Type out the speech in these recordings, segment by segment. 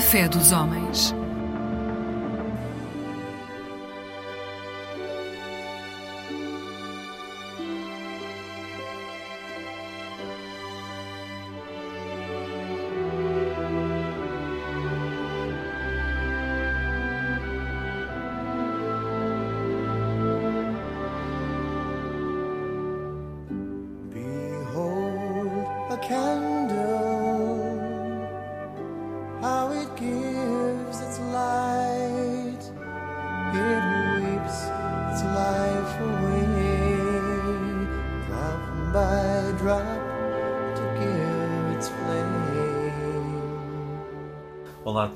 Fé dos homens.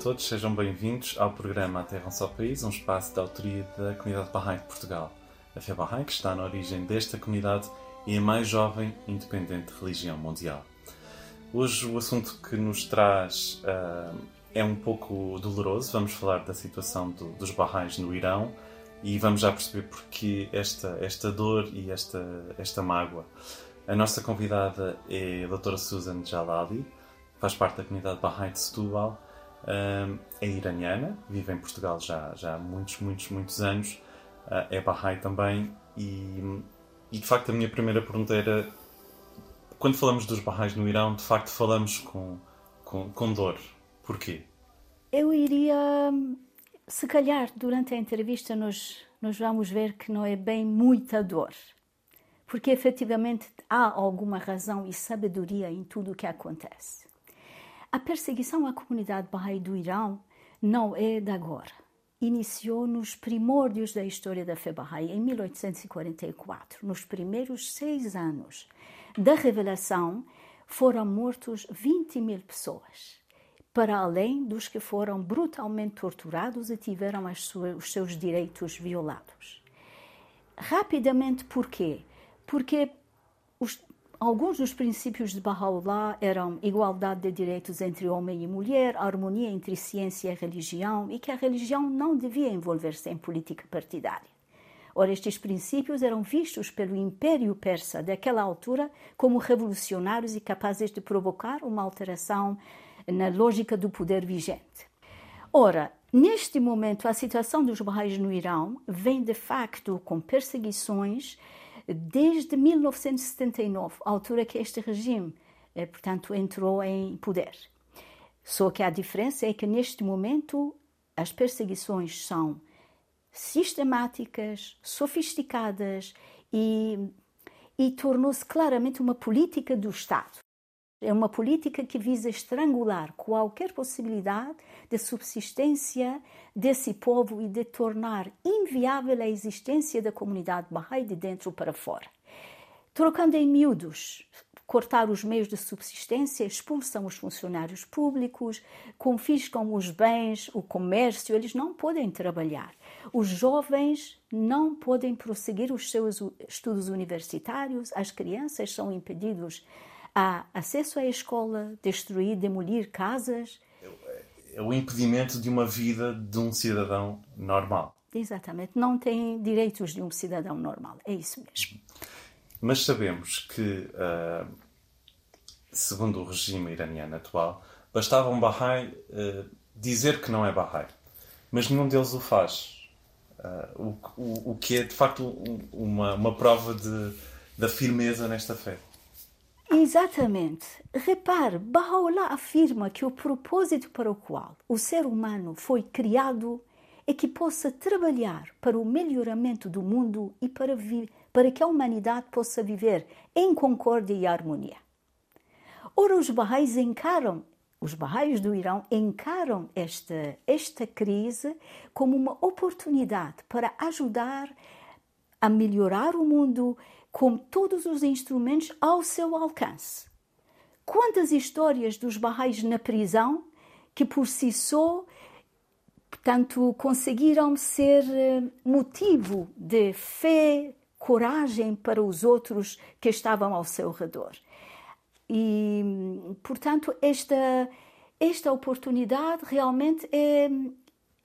Todos, sejam bem-vindos ao programa A Terra um Só País, um espaço da autoria da comunidade Bahá'í de Portugal. A fé Bahá'í, que está na origem desta comunidade e a mais jovem independente religião mundial. Hoje o assunto que nos traz ah, é um pouco doloroso. Vamos falar da situação do- dos Bahá'ís no Irão e vamos já perceber porque esta, esta dor e esta, esta mágoa. A nossa convidada é a doutora Susan Jalali, faz parte da comunidade Bahá'í de Setúbal, É iraniana, vive em Portugal já, já há muitos, muitos, muitos anos, Ah, é Bahá'í também e, e de facto a minha primeira pergunta era quando falamos dos Bahá'ís no Irão, de facto falamos com, com, com dor. Porquê? Eu iria, se calhar, durante a entrevista, nós, nós vamos ver que não é bem muita dor. Porque efetivamente há alguma razão e sabedoria em tudo o que acontece. A perseguição à comunidade Bahá'í do Irão não é de agora. Iniciou nos primórdios da história da fé Bahá'í, em 1844. Nos primeiros seis anos da revelação, foram mortos 20 mil pessoas para além dos que foram brutalmente torturados e tiveram as suas- os seus direitos violados. Rapidamente, porquê? Porque os- alguns dos princípios de Baha'u'llah eram igualdade de direitos entre homem e mulher, harmonia entre ciência e religião e que a religião não devia envolver-se em política partidária. Ora, estes princípios eram vistos pelo Império Persa daquela altura como revolucionários e capazes de provocar uma alteração na lógica do poder vigente. Ora, neste momento, a situação dos Bahá'ís no Irão vem de facto com perseguições desde 1979, a altura que este regime, eh, portanto, entrou em poder. Só que a diferença é que neste momento as perseguições são sistemáticas, sofisticadas e, e tornou-se claramente uma política do Estado. É uma política que visa estrangular qualquer possibilidade de subsistência desse povo e de tornar inviável a existência da comunidade Bahá'í de dentro para fora. Trocando em miúdos, cortar os meios de subsistência, expulsam os funcionários públicos, confiscam os bens, o comércio, eles não podem trabalhar. Os jovens não podem prosseguir os seus estudos universitários, as crianças são impedidos a acesso à escola, destruir, demolir casas. É o impedimento de uma vida de um cidadão normal. Exatamente, não têm direitos de um cidadão normal, é isso mesmo. Mas sabemos que, ah, segundo o regime iraniano atual, bastava um Bahá'í ah, dizer que não é Bahá'í, mas nenhum deles o faz. Ah, o, o, o que é, de facto, um- uma, uma prova de, da firmeza nesta fé. Exatamente. Repare, Baha'u'llah afirma que o propósito para o qual o ser humano foi criado é que possa trabalhar para o melhoramento do mundo e para, para que a humanidade possa viver em concórdia e harmonia. Ora, os Bahá'ís encaram, os do Irão encaram esta, esta crise como uma oportunidade para ajudar a melhorar o mundo com todos os instrumentos ao seu alcance. Quantas histórias dos Bahá'ís na prisão que por si só, portanto, conseguiram ser eh, motivo de fé, coragem para os outros que estavam ao seu redor. E, portanto, esta, esta oportunidade realmente é.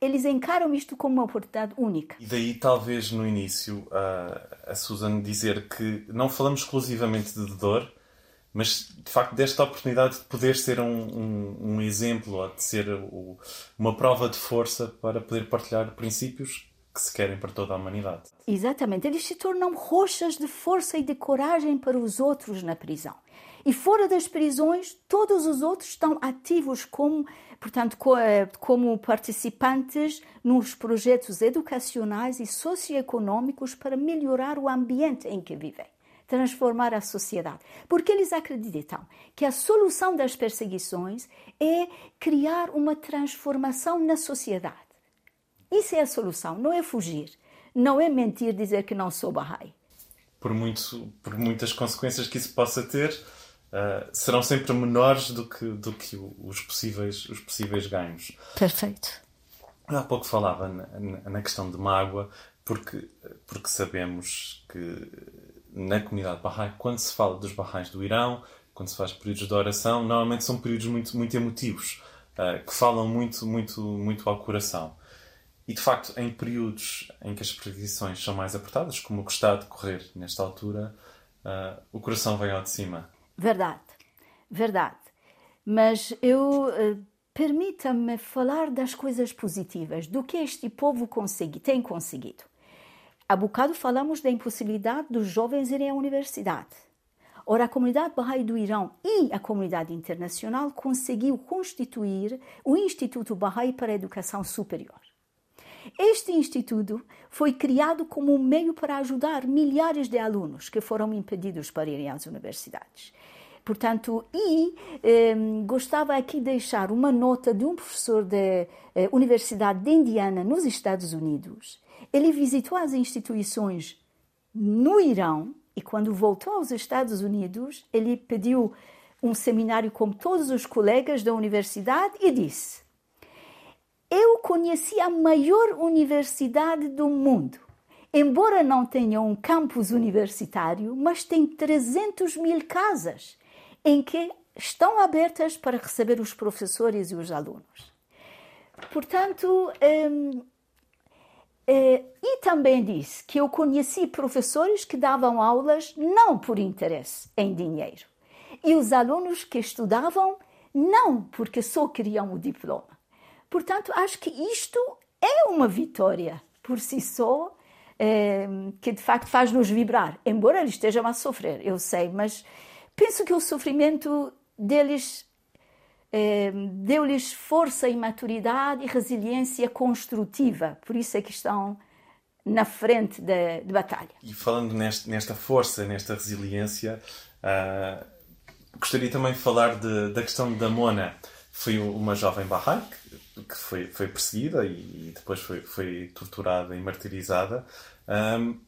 Eles encaram isto como uma oportunidade única. E daí, talvez, no início, a, a Susan dizer que não falamos exclusivamente de dor, mas de facto desta oportunidade de poder ser um, um, um exemplo ou de ser o, uma prova de força para poder partilhar princípios que se querem para toda a humanidade. Exatamente, eles se tornam rochas de força e de coragem para os outros na prisão. E fora das prisões, todos os outros estão ativos como, portanto, eh, como participantes nos projetos educacionais e socioeconômicos para melhorar o ambiente em que vivem, transformar a sociedade. Porque eles acreditam que a solução das perseguições é criar uma transformação na sociedade. Isso é a solução, não é fugir, não é mentir, dizer que não sou Bahá'í. Por, por muitas consequências que isso possa ter, uh, serão sempre menores do que, do que os, possíveis, os possíveis ganhos. Perfeito. Há pouco falava na, na questão de mágoa, porque, porque sabemos que na comunidade Bahá'í, quando se fala dos Bahá'ís do Irão, quando se faz períodos de oração, normalmente são períodos muito, muito emotivos, uh, que falam muito, muito, muito ao coração. E de facto, em períodos em que as previsões são mais apertadas, como o que está a decorrer nesta altura, uh, o coração vem ao de cima. Verdade, verdade. Mas eu uh, permita-me falar das coisas positivas, do que este povo tem conseguido. Há bocado falamos da impossibilidade dos jovens irem à universidade. Ora, a comunidade Bahá'í do Irão e a comunidade internacional conseguiu constituir o Instituto Bahá'í para a Educação Superior. Este instituto foi criado como um meio para ajudar milhares de alunos que foram impedidos para irem às universidades. Portanto, e eh, gostava aqui de deixar uma nota de um professor da eh, Universidade de Indiana, nos Estados Unidos. Ele visitou as instituições no Irão e, quando voltou aos Estados Unidos, ele pediu um seminário com todos os colegas da universidade e disse: Eu conheci a maior universidade do mundo. Embora não tenha um campus universitário, mas tem 300 mil casas em que estão abertas para receber os professores e os alunos. Portanto, hum, é, e também disse que eu conheci professores que davam aulas não por interesse em dinheiro, e os alunos que estudavam não porque só queriam o diploma. Portanto, acho que isto é uma vitória por si só, é, que de facto faz-nos vibrar, embora eles estejam a sofrer, eu sei, mas Penso que o sofrimento deles eh, deu-lhes força e maturidade e resiliência construtiva. Por isso é que estão na frente da batalha. E falando neste, nesta força, nesta resiliência, uh, gostaria também de falar de, da questão da Mona. Foi uma jovem Bahá'í que, que foi, foi perseguida e, depois foi, foi torturada e martirizada, um,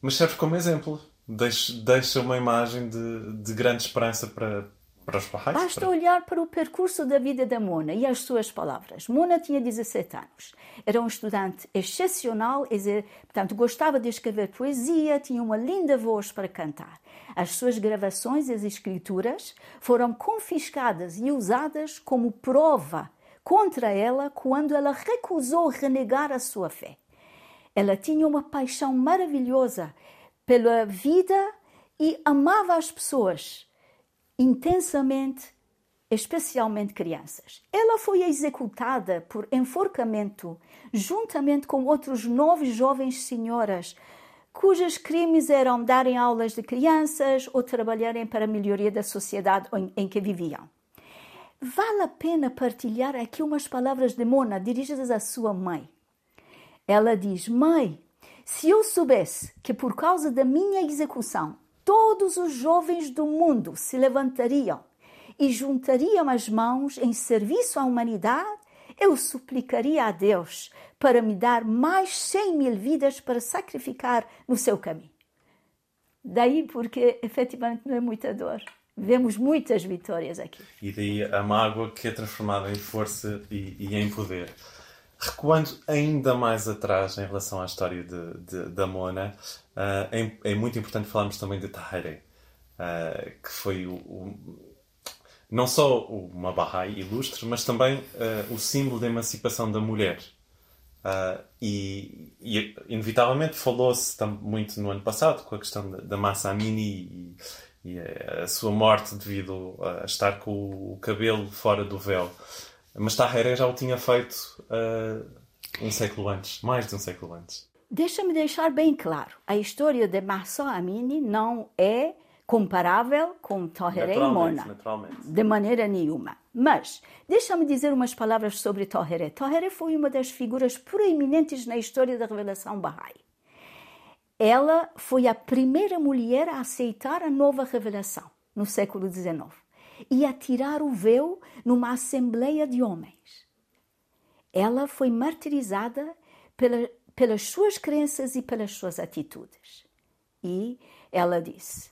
mas serve como exemplo deixa, uma imagem de, de grande esperança para, para os Bahá'ís. Basta para... olhar para o percurso da vida da Mona e as suas palavras. Mona tinha 17 anos. Era um estudante excepcional, portanto, gostava de escrever poesia, tinha uma linda voz para cantar. As suas gravações e as escrituras foram confiscadas e usadas como prova contra ela quando ela recusou renegar a sua fé. Ela tinha uma paixão maravilhosa pela vida e amava as pessoas intensamente, especialmente crianças. Ela foi executada por enforcamento juntamente com outros nove jovens senhoras cujos crimes eram darem aulas de crianças ou trabalharem para a melhoria da sociedade em que viviam. Vale a pena partilhar aqui umas palavras de Mona dirigidas à sua mãe. Ela diz: Mãe, se eu soubesse que por causa da minha execução todos os jovens do mundo se levantariam e juntariam as mãos em serviço à humanidade, eu suplicaria a Deus para me dar mais cem mil vidas para sacrificar no seu caminho. Daí porque efetivamente não é muita dor. Vemos muitas vitórias aqui. E daí a mágoa que é transformada em força e, e em poder. Recuando ainda mais atrás em relação à história de, de da Mona, uh, é, é, muito importante falarmos também de Tahirih, uh, que foi o, o, não só uma Bahá'í ilustre, mas também uh, o símbolo da emancipação da mulher. E, e, inevitavelmente falou-se muito no ano passado com a questão da, massa Amini e, e a sua morte devido a estar com o cabelo fora do véu. Mas Tahereh já o tinha feito uh, um século antes, mais de um século antes. Deixa-me deixar bem claro, a história de Mahsa Amini não é comparável com Tahereh e Mona. Naturalmente. De maneira nenhuma. Mas, deixa-me dizer umas palavras sobre Tahereh. Tahereh foi uma das figuras proeminentes na história da revelação Bahá'í. Ela foi a primeira mulher a aceitar a nova revelação no século XIX e a tirar o véu numa assembleia de homens. Ela foi martirizada pela, pelas suas crenças e pelas suas atitudes. E ela disse: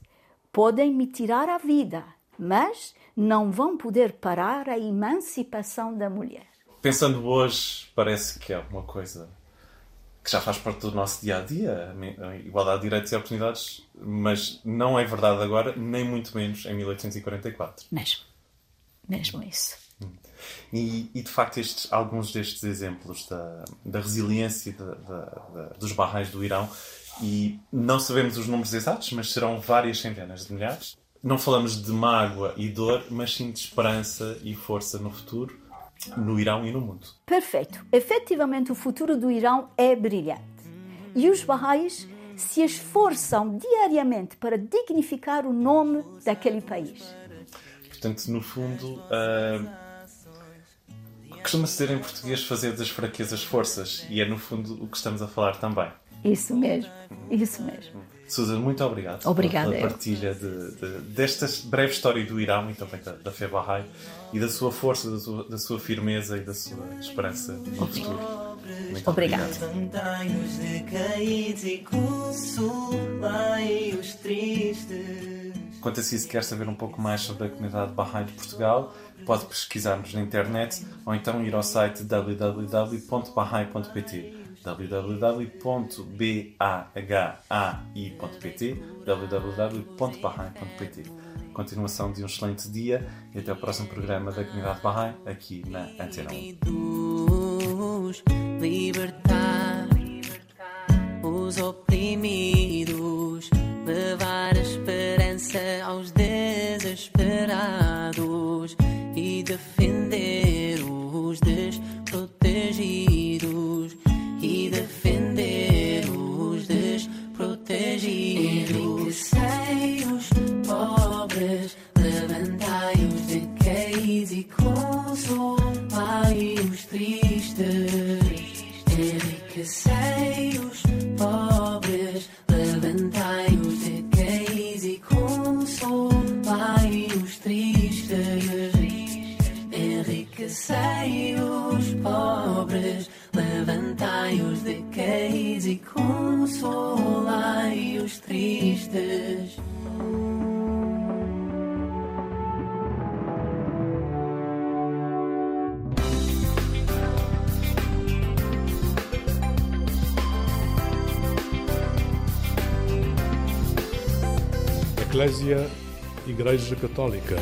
Podem me tirar a vida, mas não vão poder parar a emancipação da mulher. Pensando hoje, parece que é uma coisa que já faz parte do nosso dia a dia, a igualdade de direitos e oportunidades, mas não é verdade agora, nem muito menos em 1844. Mesmo. Mesmo isso. E, e de facto, estes, alguns destes exemplos da, da resiliência da, da, dos barrais do Irão, e não sabemos os números exatos, mas serão várias centenas de milhares. Não falamos de mágoa e dor, mas sim de esperança e força no futuro no Irão e no mundo. Perfeito. Efetivamente, o futuro do Irão é brilhante. E os Bahá'ís se esforçam diariamente para dignificar o nome daquele país. Portanto, no fundo, uh, costuma-se dizer em português fazer das fraquezas forças, e é no fundo o que estamos a falar também. Isso mesmo, isso mesmo. Susan, muito obrigado Obrigada, pela partilha de, de, desta breve história do Irão e também da, da fé Bahá'í e da sua força, da sua, da sua, firmeza e da sua esperança no futuro. Muito obrigado. Quanto a si, se quer saber um pouco mais sobre a comunidade Bahá'í de Portugal, pode pesquisar-nos na internet ou então ir ao site www.bahai.pt www.bahai.pt www.bahai.pt Continuação de um excelente dia e até o próximo programa da Comunidade Bahai aqui na Antena 1. Libertar os oprimidos, levar esperança aos desesperados e defender os desprotegidos e consolai os tristes. Enriquecei os pobres, levantai os decaídos e consolai os tristes. Enriquecei os pobres, levantai os decaídos e consolai os tristes. Eclésia Igreja Católica.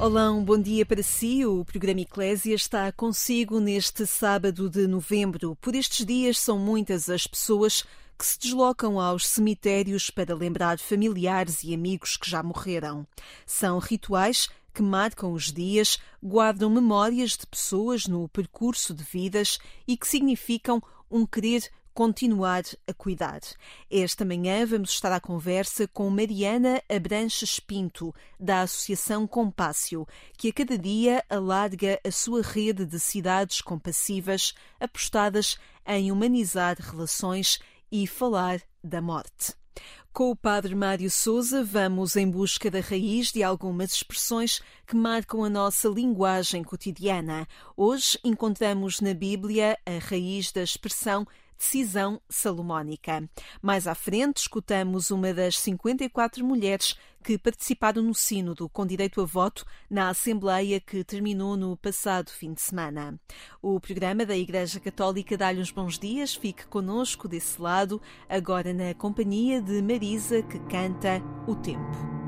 Olá, um bom dia para si. O programa Eclésia está consigo neste sábado de novembro. Por estes dias são muitas as pessoas que se deslocam aos cemitérios para lembrar familiares e amigos que já morreram. São rituais que marcam os dias, guardam memórias de pessoas no percurso de vidas e que significam um querer continuar a cuidar. Esta manhã vamos estar à conversa com Mariana Abranches Pinto, da Associação Compácio, que a cada dia alarga a sua rede de cidades compassivas apostadas em humanizar relações e falar da morte. Com o Padre Mário Souza, vamos em busca da raiz de algumas expressões que marcam a nossa linguagem cotidiana. Hoje encontramos na Bíblia a raiz da expressão decisão salomónica. Mais à frente, escutamos uma das 54 mulheres que participaram no Sínodo com direito a voto na Assembleia que terminou no passado fim de semana. O programa da Igreja Católica dá-lhe uns bons dias. Fique conosco desse lado, agora na companhia de Marisa, que canta O Tempo.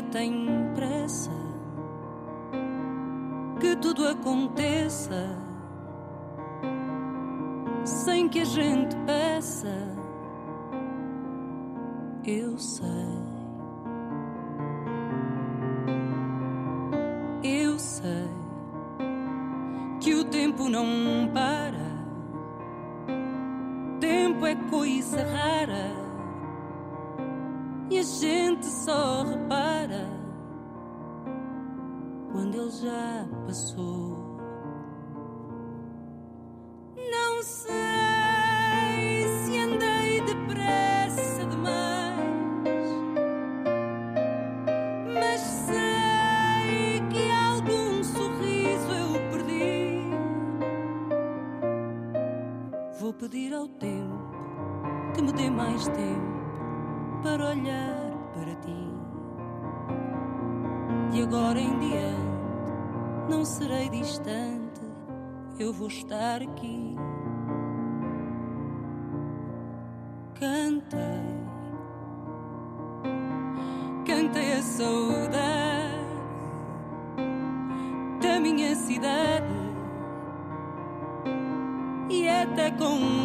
Tem pressa, que tudo aconteça sem que a gente peça. Eu sei. Eu sei que o tempo não para. Tempo é coisa rara e a gente só repara já passou. Não sei se andei depressa demais, mas sei que algum sorriso eu perdi. Vou pedir ao tempo que me dê mais tempo para olhar para ti. De agora em diante não serei distante, eu vou estar aqui. Cantei, cantei a saudade da minha cidade e até com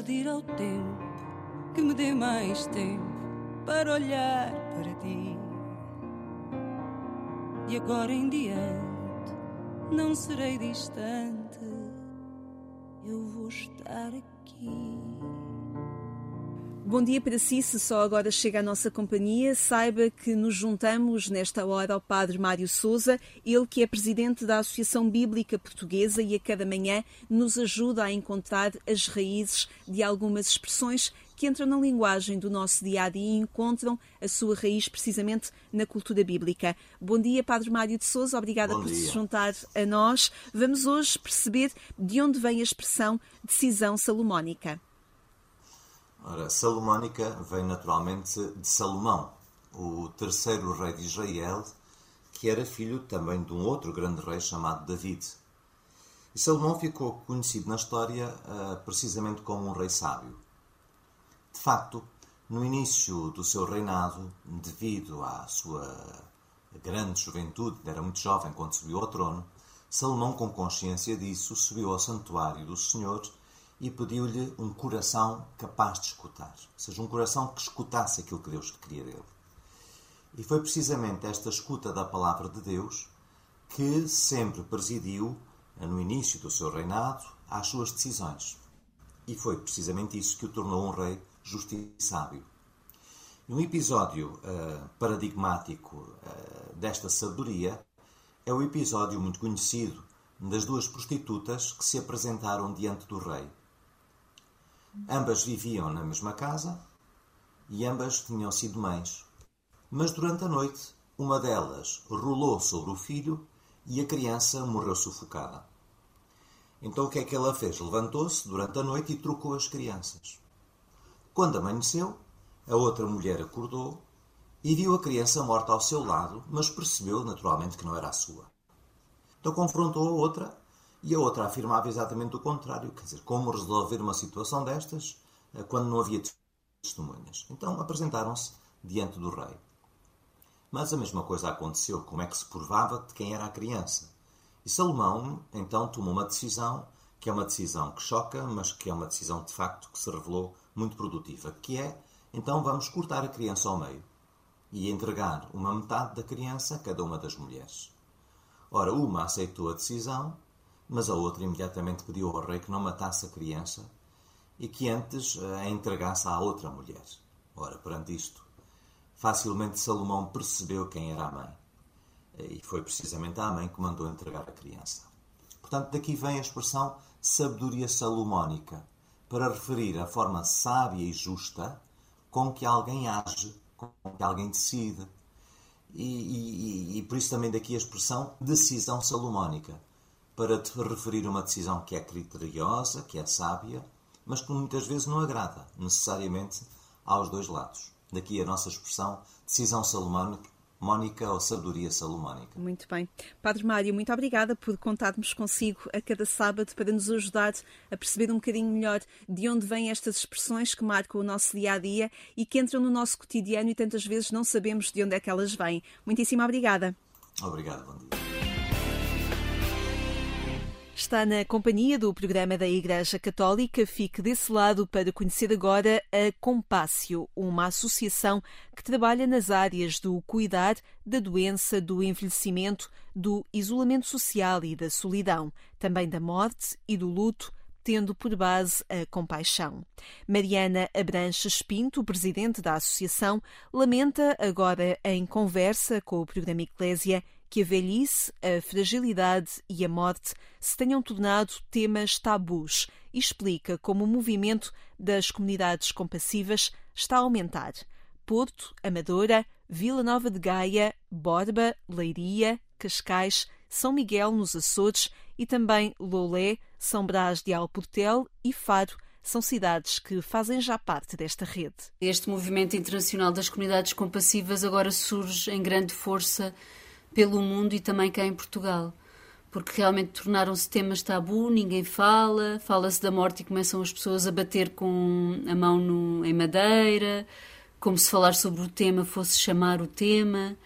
pedir ao tempo que me dê mais tempo para olhar para ti. De agora em diante não serei distante eu vou estar aqui. Bom dia para si, se só agora chega à nossa companhia, saiba que nos juntamos nesta hora ao Padre Mário Souza, ele que é presidente da Associação Bíblica Portuguesa e a cada manhã nos ajuda a encontrar as raízes de algumas expressões que entram na linguagem do nosso dia a dia e encontram a sua raiz precisamente na cultura bíblica. Bom dia, Padre Mário de Souza, obrigada Bom por dia. se juntar a nós. Vamos hoje perceber de onde vem a expressão decisão salomónica. Ora, Salomónica vem naturalmente de Salomão, o terceiro rei de Israel, que era filho também de um outro grande rei chamado David. E Salomão ficou conhecido na história ah, precisamente como um rei sábio. De facto, no início do seu reinado, devido à sua grande juventude, era muito jovem quando subiu ao trono, Salomão, com consciência disso, subiu ao santuário do Senhor e pediu-lhe um coração capaz de escutar, ou seja, um coração que escutasse aquilo que Deus queria dele. E foi precisamente esta escuta da palavra de Deus que sempre presidiu, no início do seu reinado, às suas decisões. E foi precisamente isso que o tornou um rei justo e sábio. Um episódio eh, paradigmático eh, desta sabedoria é o episódio muito conhecido das duas prostitutas que se apresentaram diante do rei. Ambas viviam na mesma casa e ambas tinham sido mães. Mas durante a noite, uma delas rolou sobre o filho e a criança morreu sufocada. Então o que é que ela fez? Levantou-se durante a noite e trocou as crianças. Quando amanheceu, a outra mulher acordou e viu a criança morta ao seu lado, mas percebeu naturalmente que não era a sua. Então confrontou a outra e a outra afirmava exatamente o contrário, quer dizer, como resolver uma situação destas eh, quando não havia testemunhas. Então apresentaram-se diante do rei. Mas a mesma coisa aconteceu, como é que se provava de quem era a criança. E Salomão então tomou uma decisão, que é uma decisão que choca, mas que é uma decisão de facto que se revelou muito produtiva, que é, então vamos cortar a criança ao meio e entregar uma metade da criança a cada uma das mulheres. Ora, uma aceitou a decisão, mas a outra imediatamente pediu ao rei que não matasse a criança e que antes a entregasse à outra mulher. Ora, perante isto, Facilmente Salomão percebeu quem era a mãe. E foi precisamente a mãe que mandou entregar a criança. Portanto, daqui vem a expressão sabedoria salomónica, para referir a forma sábia e justa com que alguém age, com que alguém decide. E, e, e por isso também daqui a expressão decisão salomónica, para te referir a uma decisão que é criteriosa, que é sábia, mas que muitas vezes não agrada necessariamente aos dois lados. Daqui a nossa expressão, decisão salomónica, Mónica ou Sabedoria Salomónica. Muito bem. Padre Mário, muito obrigada por contarmos consigo a cada sábado para nos ajudar a perceber um bocadinho melhor de onde vêm estas expressões que marcam o nosso dia a dia e que entram no nosso cotidiano e tantas vezes não sabemos de onde é que elas vêm. Muitíssimo obrigada. Obrigado, bom dia. Está na companhia do programa da Igreja Católica. Fique desse lado para conhecer agora a Compácio, uma associação que trabalha nas áreas do cuidar, da doença, do envelhecimento, do isolamento social e da solidão, também da morte e do luto, tendo por base a compaixão. Mariana Abranches Pinto, presidente da associação, lamenta agora em conversa com o programa Eclésia que a velhice, a fragilidade e a morte se tenham tornado temas tabus e explica como o movimento das comunidades compassivas está a aumentar. Porto, Amadora, Vila Nova de Gaia, Borba, Leiria, Cascais, São Miguel nos Açores e também Lolé, São Brás de Alportel e Faro são cidades que fazem já parte desta rede. Este movimento internacional das comunidades compassivas agora surge em grande força pelo mundo e também cá em Portugal. Porque realmente tornaram-se temas tabu, ninguém fala, fala-se da morte e começam as pessoas a bater com a mão no, em madeira, como se falar sobre o tema fosse chamar o tema.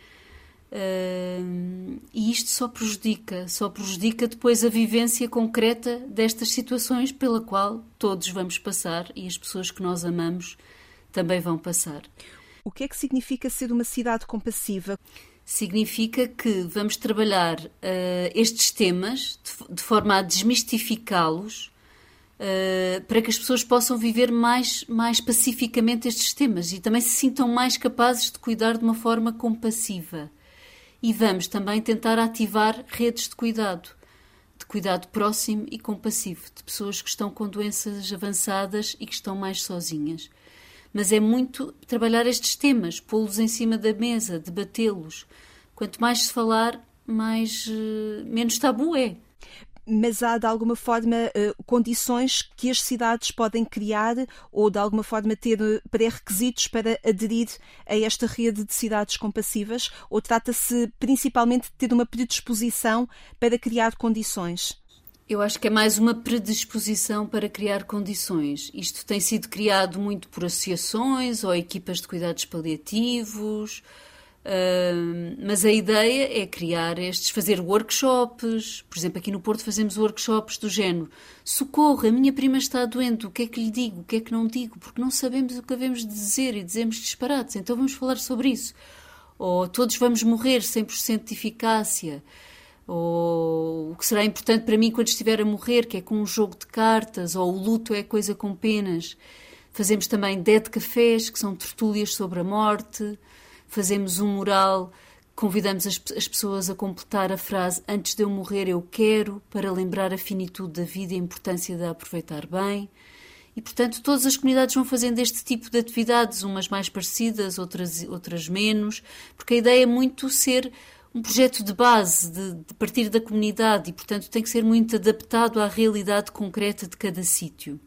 Uh, e isto só prejudica, só prejudica depois a vivência concreta destas situações pela qual todos vamos passar e as pessoas que nós amamos também vão passar. O que é que significa ser uma cidade compassiva? Significa que vamos trabalhar uh, estes temas de, de, forma a desmistificá-los uh, para que as pessoas possam viver mais, mais pacificamente estes temas e também se sintam mais capazes de cuidar de uma forma compassiva. E vamos também tentar ativar redes de cuidado, de cuidado próximo e compassivo, de pessoas que estão com doenças avançadas e que estão mais sozinhas mas é muito trabalhar estes temas, pô-los em cima da mesa, debatê-los. Quanto mais se falar, mais uh, menos tabu é. Mas há de alguma forma uh, condições que as cidades podem criar ou de alguma forma ter eh, pré-requisitos para aderir a esta rede de cidades compassivas? Ou trata-se principalmente de ter uma predisposição para criar condições? Eu acho que é mais uma predisposição para criar condições. Isto tem sido criado muito por associações ou equipas de cuidados paliativos, uh, mas a ideia é criar estes, fazer workshops. Por exemplo, aqui no Porto fazemos workshops do género: socorro, a minha prima está doente, o que é que lhe digo, o que é que não digo, porque não sabemos o que devemos dizer e dizemos disparates, então vamos falar sobre isso. Ou todos vamos morrer 100% de eficácia ou o que será importante para mim quando estiver a morrer, que é com um jogo de cartas, ou o luto é coisa com penas. Fazemos também dead cafés, que são tertúlias sobre a morte. Fazemos um mural, convidamos as, as pessoas a completar a frase antes de eu morrer eu quero, para lembrar a finitude da vida e a importância de a aproveitar bem. E, portanto, todas as comunidades vão fazendo este tipo de atividades, umas mais parecidas, outras, outras menos, porque a ideia é muito ser um projeto de base, de, de partir da comunidade, e, portanto, tem que ser muito adaptado à realidade concreta de cada sítio.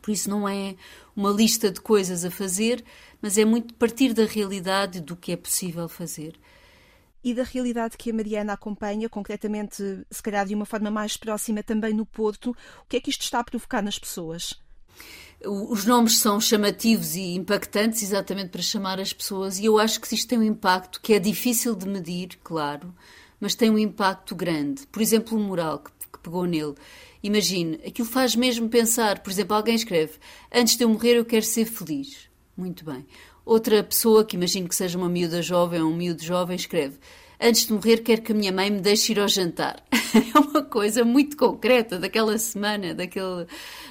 Por isso, não é uma lista de coisas a fazer, mas é muito partir da realidade do que é possível fazer e da realidade que a Mariana acompanha, concretamente, se calhar de uma forma mais próxima também no Porto, o que é que isto está a provocar nas pessoas? Os nomes são chamativos e impactantes exatamente para chamar as pessoas, e eu acho que isto tem um impacto que é difícil de medir, claro, mas tem um impacto grande. Por exemplo, o moral que, que pegou nele. Imagine, aquilo faz mesmo pensar, por exemplo, alguém escreve: Antes de eu morrer, eu quero ser feliz. Muito bem. Outra pessoa, que imagino que seja uma miúda jovem ou um miúdo jovem, escreve: Antes de morrer, quero que a minha mãe me deixe ir ao jantar. é uma coisa muito concreta daquela semana, daquele,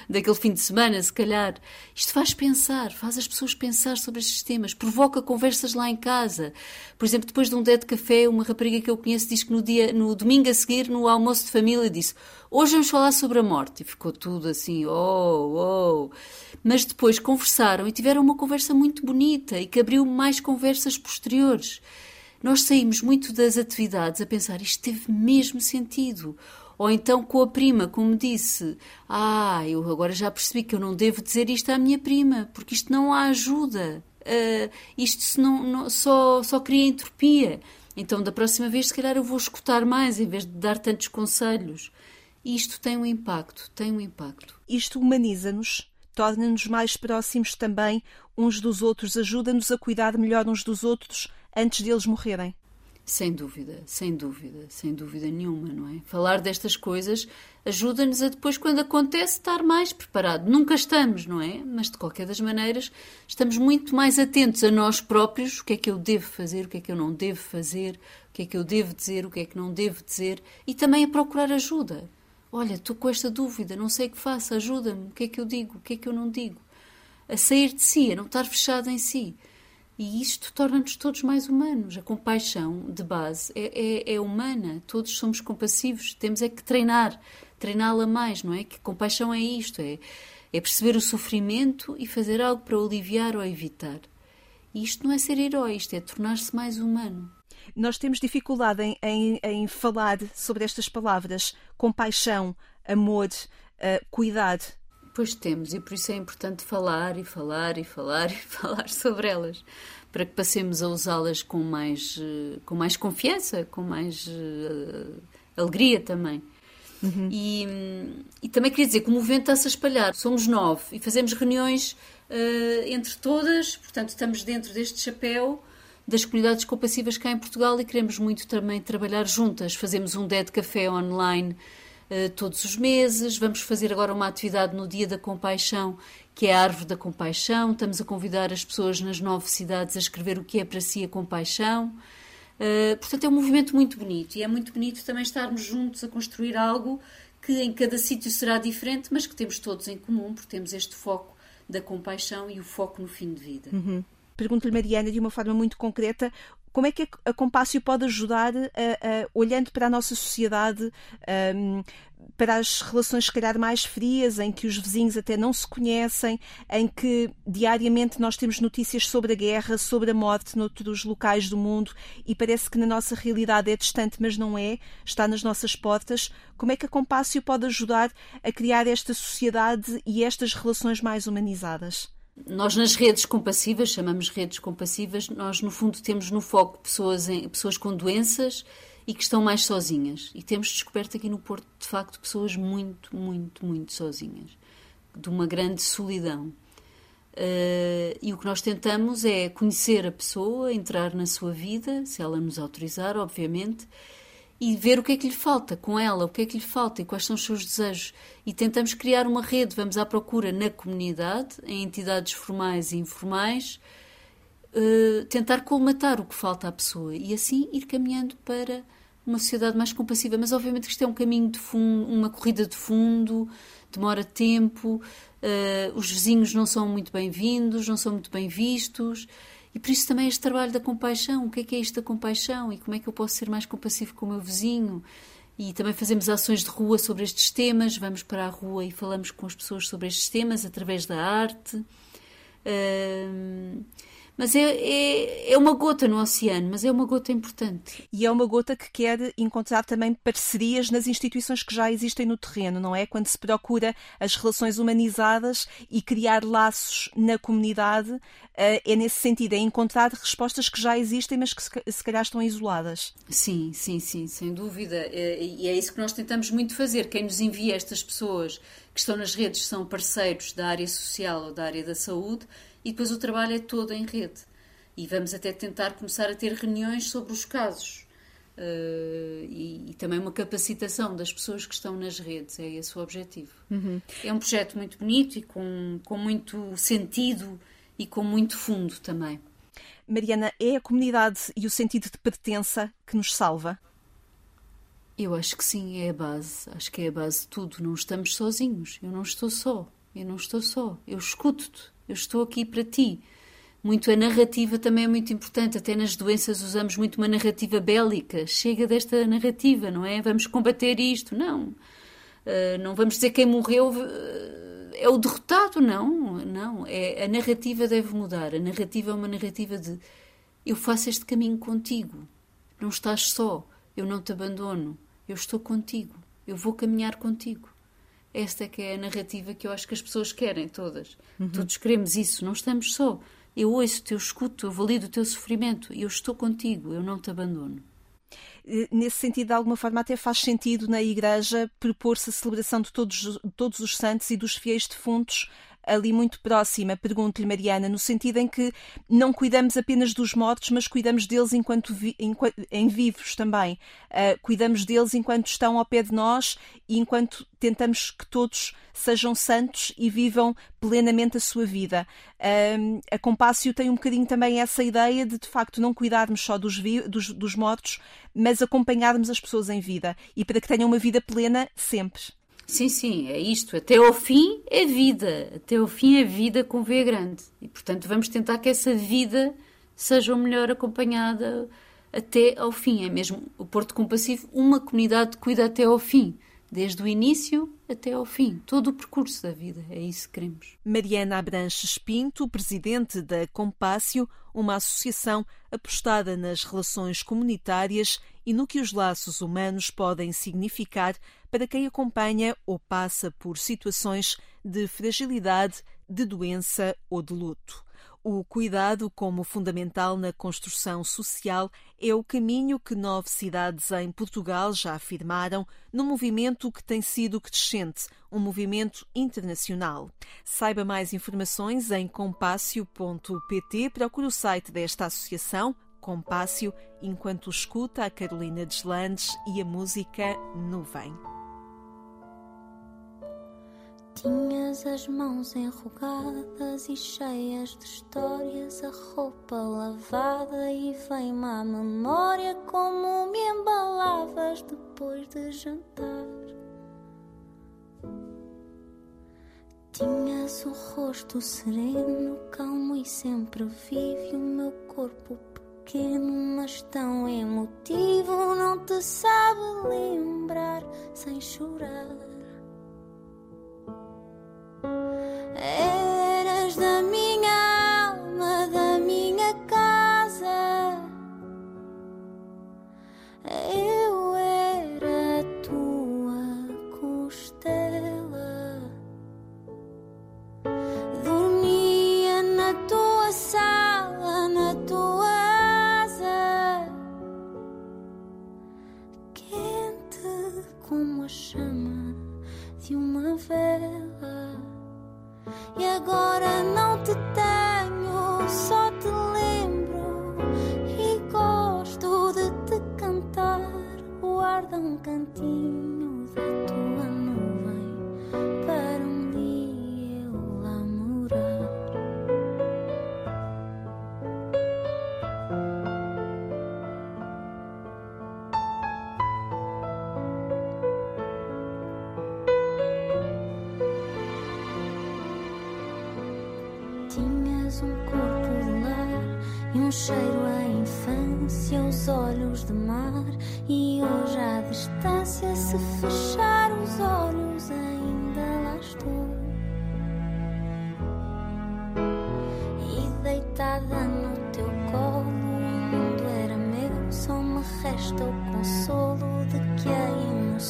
daquele fim de semana, se calhar. Isto faz pensar, faz as pessoas pensar sobre estes temas, provoca conversas lá em casa. Por exemplo, depois de um dia de café, uma rapariga que eu conheço diz que no, dia, no domingo a seguir, no almoço de família, disse: Hoje vamos falar sobre a morte. E ficou tudo assim, oh, oh mas depois conversaram e tiveram uma conversa muito bonita e que abriu mais conversas posteriores. Nós saímos muito das atividades a pensar isto teve mesmo sentido. Ou então com a prima, como disse, ah, eu agora já percebi que eu não devo dizer isto à minha prima, porque isto não a ajuda. Uh, isto não, não, só, só cria entropia. Então, da próxima vez, se calhar eu vou escutar mais em vez de dar tantos conselhos. Isto tem um impacto, tem um impacto. Isto humaniza-nos? torna-nos mais próximos também uns dos outros, ajuda-nos a cuidar melhor uns dos outros antes deles morrerem. Sem dúvida, sem dúvida, sem dúvida nenhuma, não é? Falar destas coisas ajuda-nos a depois, quando acontece, estar mais preparado. Nunca estamos, não é? Mas de qualquer das maneiras, estamos muito mais atentos a nós próprios, o que é que eu devo fazer, o que é que eu não devo fazer, o que é que eu devo dizer, o que é que não devo dizer, e também a procurar ajuda. Olha, estou com esta dúvida, não sei o que faço, ajuda-me, o que é que eu digo, o que é que eu não digo. A sair de si, a não estar fechado em si. E isto torna-nos todos mais humanos. A compaixão, de base, é, é, é, humana. Todos somos compassivos. Temos é que treinar, treiná-la mais, não é? Que compaixão é isto, é, é perceber o sofrimento e fazer algo para aliviar ou evitar. E isto não é ser herói, isto é tornar-se mais humano. Nós temos dificuldade em, em, em falar sobre estas palavras: compaixão, amor, uh, cuidado. Pois temos, e por isso é importante falar e falar e falar e falar sobre elas, para que passemos a usá-las com mais, uh, com mais confiança, com mais uh, alegria também. Uhum. E, e, também queria dizer que o movimento está-se a espalhar. Somos nove e fazemos reuniões uh, entre todas, portanto, estamos dentro deste chapéu das comunidades compassivas cá em Portugal e queremos muito também trabalhar juntas. Fazemos um Dead Café online uh, todos os meses, vamos fazer agora uma atividade no Dia da Compaixão, que é a Árvore da Compaixão. Estamos a convidar as pessoas nas nove cidades a escrever o que é para si a compaixão. Uh, portanto, é um movimento muito bonito e é muito bonito também estarmos juntos a construir algo que em cada sítio será diferente, mas que temos todos em comum, porque temos este foco da compaixão e o foco no fim de vida. Uhum. Pergunto-lhe, Mariana, de uma forma muito concreta, como é que a Compácio pode ajudar, a, a, olhando para a nossa sociedade, um, para as relações, se calhar, mais frias, em que os vizinhos até não se conhecem, em que diariamente nós temos notícias sobre a guerra, sobre a morte noutros locais do mundo e parece que na nossa realidade é distante, mas não é, está nas nossas portas. Como é que a Compácio pode ajudar a criar esta sociedade e estas relações mais humanizadas? Nós nas redes compassivas, chamamos redes compassivas, nós no fundo temos no foco pessoas, em, pessoas com doenças e que estão mais sozinhas. E temos descoberto aqui no Porto, de facto, pessoas muito, muito, muito sozinhas, de uma grande solidão. Uh, e o que nós tentamos é conhecer a pessoa, entrar na sua vida, se ela nos autorizar, obviamente, e ver o que é que lhe falta com ela, o que é que lhe falta e quais são os seus desejos. E tentamos criar uma rede, vamos à procura na comunidade, em entidades formais e informais, uh, tentar colmatar o que falta à pessoa e assim ir caminhando para uma sociedade mais compassiva. Mas obviamente que isto é um caminho de fundo, uma corrida de fundo, demora tempo, uh, os vizinhos não são muito bem-vindos, não são muito bem vistos. E por isso também este trabalho da compaixão. O que é que é isto da compaixão? E como é que eu posso ser mais compassivo com o meu vizinho? e também fazemos ações de rua sobre estes temas. Vamos para a rua e falamos com as pessoas sobre estes temas através da arte. Mas é, é, é, uma gota no oceano, mas é uma gota importante. E é uma gota que quer encontrar também parcerias nas instituições que já existem no terreno, não é? Quando se procura as relações humanizadas e criar laços na comunidade, eh, é nesse sentido, é encontrar respostas que já existem, mas que se calhar estão isoladas. Sim, sim, sim, sem dúvida. É, e é isso que nós tentamos muito fazer. Quem nos envia estas pessoas que estão nas redes são parceiros da área social ou da área da saúde e depois o trabalho é todo em rede. E vamos até tentar começar a ter reuniões sobre os casos. Uh, e, e, também uma capacitação das pessoas que estão nas redes, é esse o objetivo. Uhum. É um projeto muito bonito e com, com muito sentido e com muito fundo também. Mariana, é a comunidade e o sentido de pertença que nos salva? Eu acho que sim, é a base. Acho que é a base de tudo. Não estamos sozinhos. Eu não estou só. Eu não estou só. Eu escuto-te. Eu estou aqui para ti. Muito a narrativa também é muito importante. Até nas doenças usamos muito uma narrativa bélica. Chega desta narrativa, não é? Vamos combater isto. Não. Uh, não vamos dizer quem morreu uh, é o derrotado. Não. Não. É, a narrativa deve mudar. A narrativa é uma narrativa de eu faço este caminho contigo. Não estás só. Eu não te abandono. Eu estou contigo. Eu vou caminhar contigo. Esta é que é a narrativa que eu acho que as pessoas querem, todas. Uhum. Todos queremos isso, não estamos só. Eu ouço-te, eu escuto, eu valido o teu sofrimento eu estou contigo, eu não te abandono. Nesse sentido, de alguma forma, até faz sentido na Igreja propor-se a celebração de todos, todos os santos e dos fiéis defuntos ali muito próxima, pergunto-lhe, Mariana, no sentido em que não cuidamos apenas dos mortos, mas cuidamos deles enquanto, vi, enquanto em vivos também. Uh, cuidamos deles enquanto estão ao pé de nós e enquanto tentamos que todos sejam santos e vivam plenamente a sua vida. Uh, a Compácio tem um bocadinho também essa ideia de, de facto, não cuidarmos só dos, dos, dos mortos, mas acompanharmos as pessoas em vida e para que tenham uma vida plena sempre. Sim, sim, é isto. Até ao fim é vida. Até ao fim é vida com V grande. E, portanto, vamos tentar que essa vida seja o melhor acompanhada até ao fim. É mesmo o Porto Compassivo, uma comunidade que cuida até ao fim. Desde o início até ao fim, todo o percurso da vida, é isso que queremos. Mariana Abranches Pinto, presidente da Compácio, uma associação apostada nas relações comunitárias e no que os laços humanos podem significar para quem acompanha ou passa por situações de fragilidade, de doença ou de luto. O cuidado como fundamental na construção social é o caminho que nove cidades em Portugal já afirmaram no movimento que tem sido crescente, um movimento internacional. Saiba mais informações em compácio.pt, procure o site desta associação, Compácio, enquanto escuta a Carolina Deslandes e a música Nuvem. Tinhas as mãos enrugadas e cheias de histórias, a roupa lavada e vem-me à memória como me embalavas depois de jantar. Tinhas o rosto sereno, calmo e sempre vivo, o meu corpo pequeno, mas tão emotivo, não te sabe lembrar sem chorar. Resta o consolo de que aí no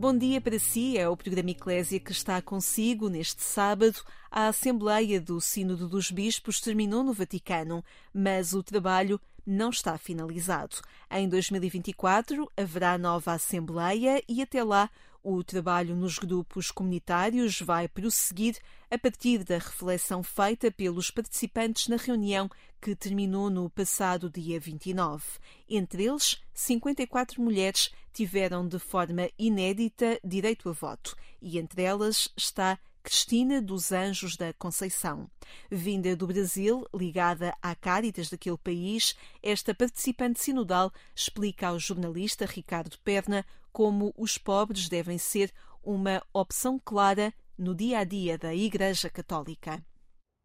Bom dia para si, é o programa Eclésia que está consigo neste sábado. A Assembleia do Sínodo dos Bispos terminou no Vaticano, mas o trabalho não está finalizado. Em 2024 haverá nova Assembleia e até lá o trabalho nos grupos comunitários vai prosseguir a partir da reflexão feita pelos participantes na reunião que terminou no passado dia 29. Entre eles, 54 mulheres tiveram de forma inédita direito a voto e entre elas está Cristina dos Anjos da Conceição. Vinda do Brasil, ligada à Cáritas daquele país, esta participante sinodal explica ao jornalista Ricardo Perna como os pobres devem ser uma opção clara no dia a dia da Igreja Católica.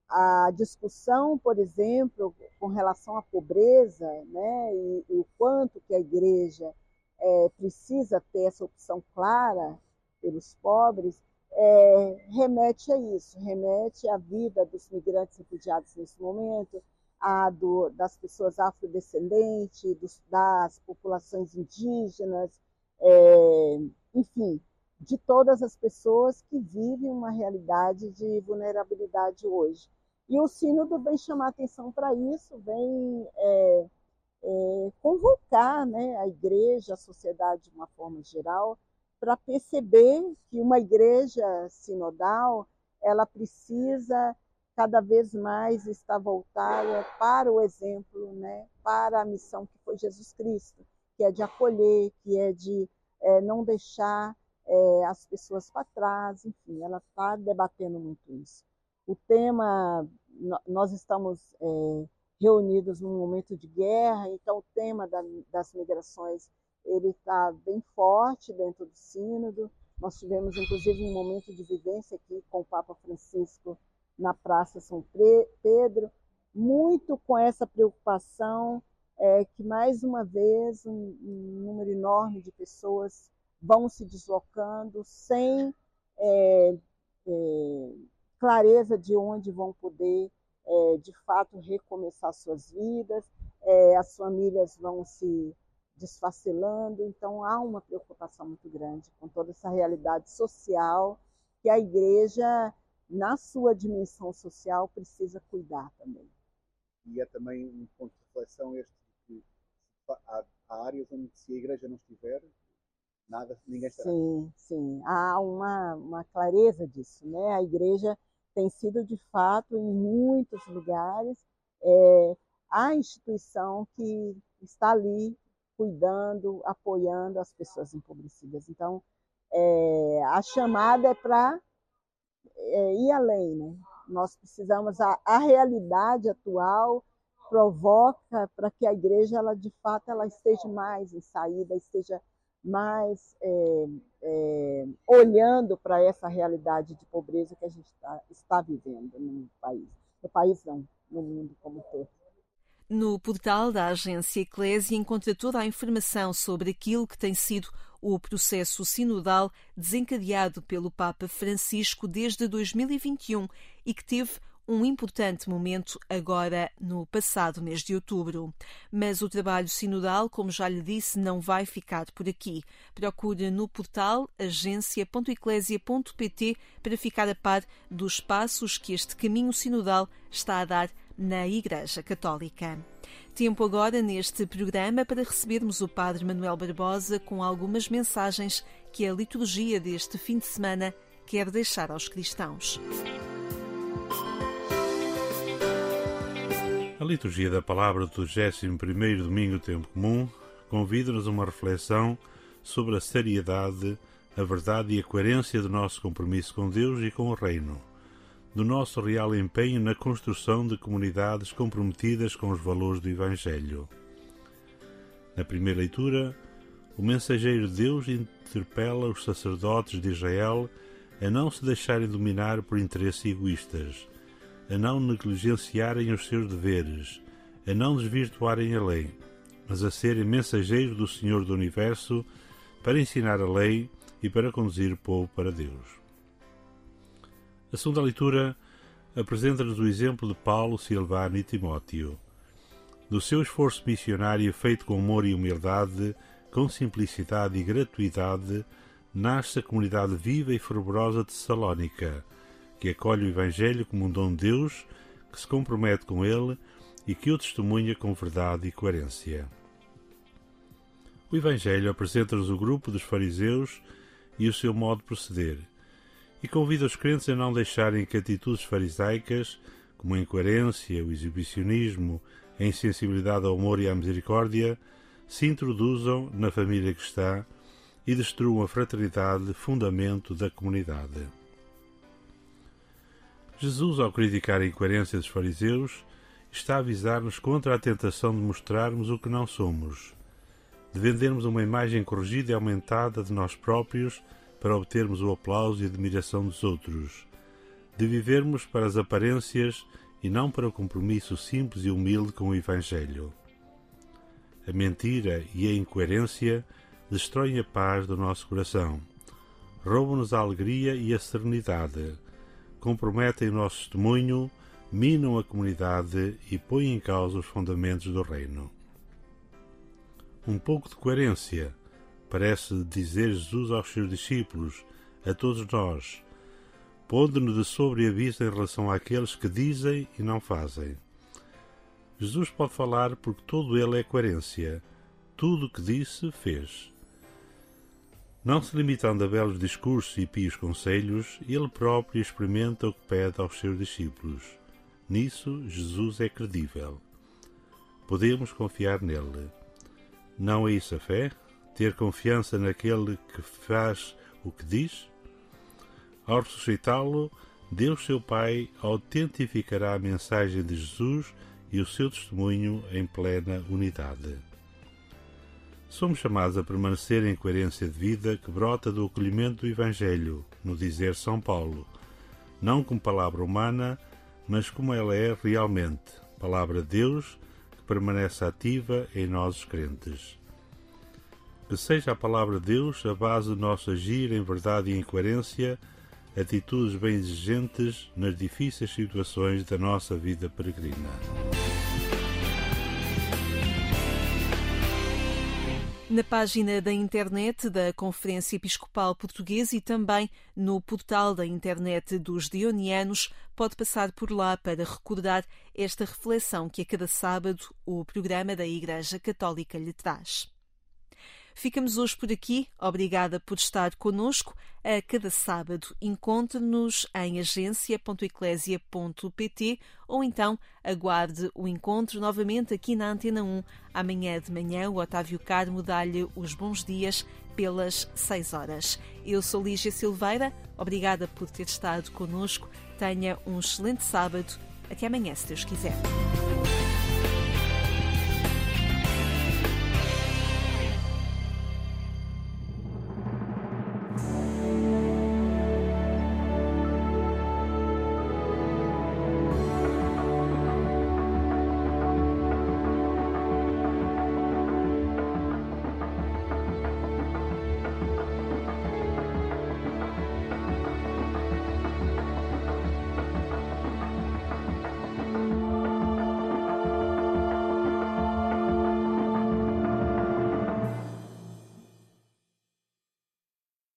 A discussão, por exemplo, com relação à pobreza, né, e, e o quanto que a Igreja é, precisa ter essa opção clara pelos pobres, é, remete a isso, remete à vida dos migrantes refugiados nesse momento, a do, das pessoas afrodescendentes, dos, das populações indígenas, é, enfim, de todas as pessoas que vivem uma realidade de vulnerabilidade hoje. E o Sínodo vem chamar atenção para isso, vem é, é, convocar né, a igreja, a sociedade de uma forma geral, para perceber que uma igreja sinodal ela precisa cada vez mais estar voltada para o exemplo, né, para a missão que foi Jesus Cristo, que é de acolher, que é de é, não deixar é, as pessoas para trás, enfim, ela está debatendo muito isso. O tema, nós estamos é, reunidos num momento de guerra, então o tema da, das migrações ele está bem forte dentro do sínodo. Nós tivemos inclusive um momento de vivência aqui com o Papa Francisco na Praça São Pedro, muito com essa preocupação é, que mais uma vez um, um, número enorme de pessoas vão se deslocando sem é, é, clareza de onde vão poder é, de fato recomeçar suas vidas, é, as famílias vão se desfacelando, então há uma preocupação muito grande com toda essa realidade social que a igreja, na sua dimensão social, precisa cuidar também. E é também um ponto de reflexão este há, há áreas onde se a igreja não estiver, nada, ninguém estará. Sim, sim, há uma, uma clareza disso, né? A igreja tem sido de fato em muitos lugares é, a instituição que está ali cuidando, apoiando as pessoas empobrecidas. Então, é, a chamada é para é, ir além, né? Nós precisamos a, a realidade atual provoca para que a igreja ela de fato ela esteja mais em saída, esteja mais é, é, olhando para essa realidade de pobreza que a gente tá, está vivendo no país. No país não, no mundo como todo. No portal da agência Eclésia encontra toda a informação sobre aquilo que tem sido o processo sinodal desencadeado pelo Papa Francisco desde 2021 e que teve um importante momento agora no passado mês de outubro. Mas o trabalho sinodal, como já lhe disse, não vai ficar por aqui. Procure no portal agência.eclésia.pt para ficar a par dos passos que este caminho sinodal está a dar na Igreja Católica. Tempo agora neste programa para recebermos o Padre Manuel Barbosa com algumas mensagens que a liturgia deste fim de semana quer deixar aos cristãos. A liturgia da palavra do 21 domingo do tempo comum convida-nos a uma reflexão sobre a seriedade, a verdade e a coerência do nosso compromisso com Deus e com o reino, do nosso real empenho na construção de comunidades comprometidas com os valores do evangelho. Na primeira leitura, o mensageiro de Deus interpela os sacerdotes de Israel a não se deixarem dominar por interesses egoístas a não negligenciarem os seus deveres, a não desvirtuarem a lei, mas a serem mensageiros do Senhor do Universo para ensinar a lei e para conduzir o povo para Deus. A segunda leitura apresenta-nos o exemplo de Paulo, Silvano e Timóteo. Do seu esforço missionário feito com amor e humildade, com simplicidade e gratuidade, nasce a comunidade viva e fervorosa de Salónica, que acolhe o Evangelho como um dom de Deus, que se compromete com ele e que o testemunha com verdade e coerência. O Evangelho apresenta-nos o grupo dos fariseus e o seu modo de proceder, e convida os crentes a não deixarem que atitudes farisaicas, como a incoerência, o exibicionismo, a insensibilidade ao amor e à misericórdia, se introduzam na família cristã e destruam a fraternidade, fundamento da comunidade. Jesus, ao criticar a incoerência dos fariseus, está a avisar-nos contra a tentação de mostrarmos o que não somos, de vendermos uma imagem corrigida e aumentada de nós próprios para obtermos o aplauso e admiração dos outros, de vivermos para as aparências e não para o compromisso simples e humilde com o Evangelho. A mentira e a incoerência destroem a paz do nosso coração, roubam-nos a alegria e a serenidade comprometem o nosso testemunho, minam a comunidade e põem em causa os fundamentos do reino. Um pouco de coerência, parece dizer Jesus aos seus discípulos, a todos nós, pondo-nos de sobreaviso em relação àqueles que dizem e não fazem. Jesus pode falar porque todo ele é coerência. Tudo o que disse, fez. Não se limitando a belos discursos e pios conselhos, ele próprio experimenta o que pede aos seus discípulos. Nisso, Jesus é credível. Podemos confiar nele. Não é isso a fé? Ter confiança naquele que faz o que diz? Ao ressuscitá-lo, Deus, seu Pai, autentificará a mensagem de Jesus e o seu testemunho em plena unidade. Somos chamados a permanecer em coerência de vida que brota do acolhimento do Evangelho, no dizer São Paulo, não como palavra humana, mas como ela é realmente, palavra de Deus que permanece ativa em nós os crentes. Que seja a palavra de Deus a base do nosso agir em verdade e em coerência, atitudes bem exigentes nas difíceis situações da nossa vida peregrina. Na página da internet da Conferência Episcopal Portuguesa e também no portal da internet dos Dionianos, pode passar por lá para recordar esta reflexão que a cada sábado o programa da Igreja Católica lhe traz. Ficamos hoje por aqui. Obrigada por estar conosco. A cada sábado encontre-nos em agência.eclésia.pt ou então aguarde o encontro novamente aqui na Antena 1. Amanhã de manhã o Otávio Carmo dá-lhe os bons dias pelas 6 horas. Eu sou Lígia Silveira. Obrigada por ter estado conosco. Tenha um excelente sábado. Até amanhã, se Deus quiser.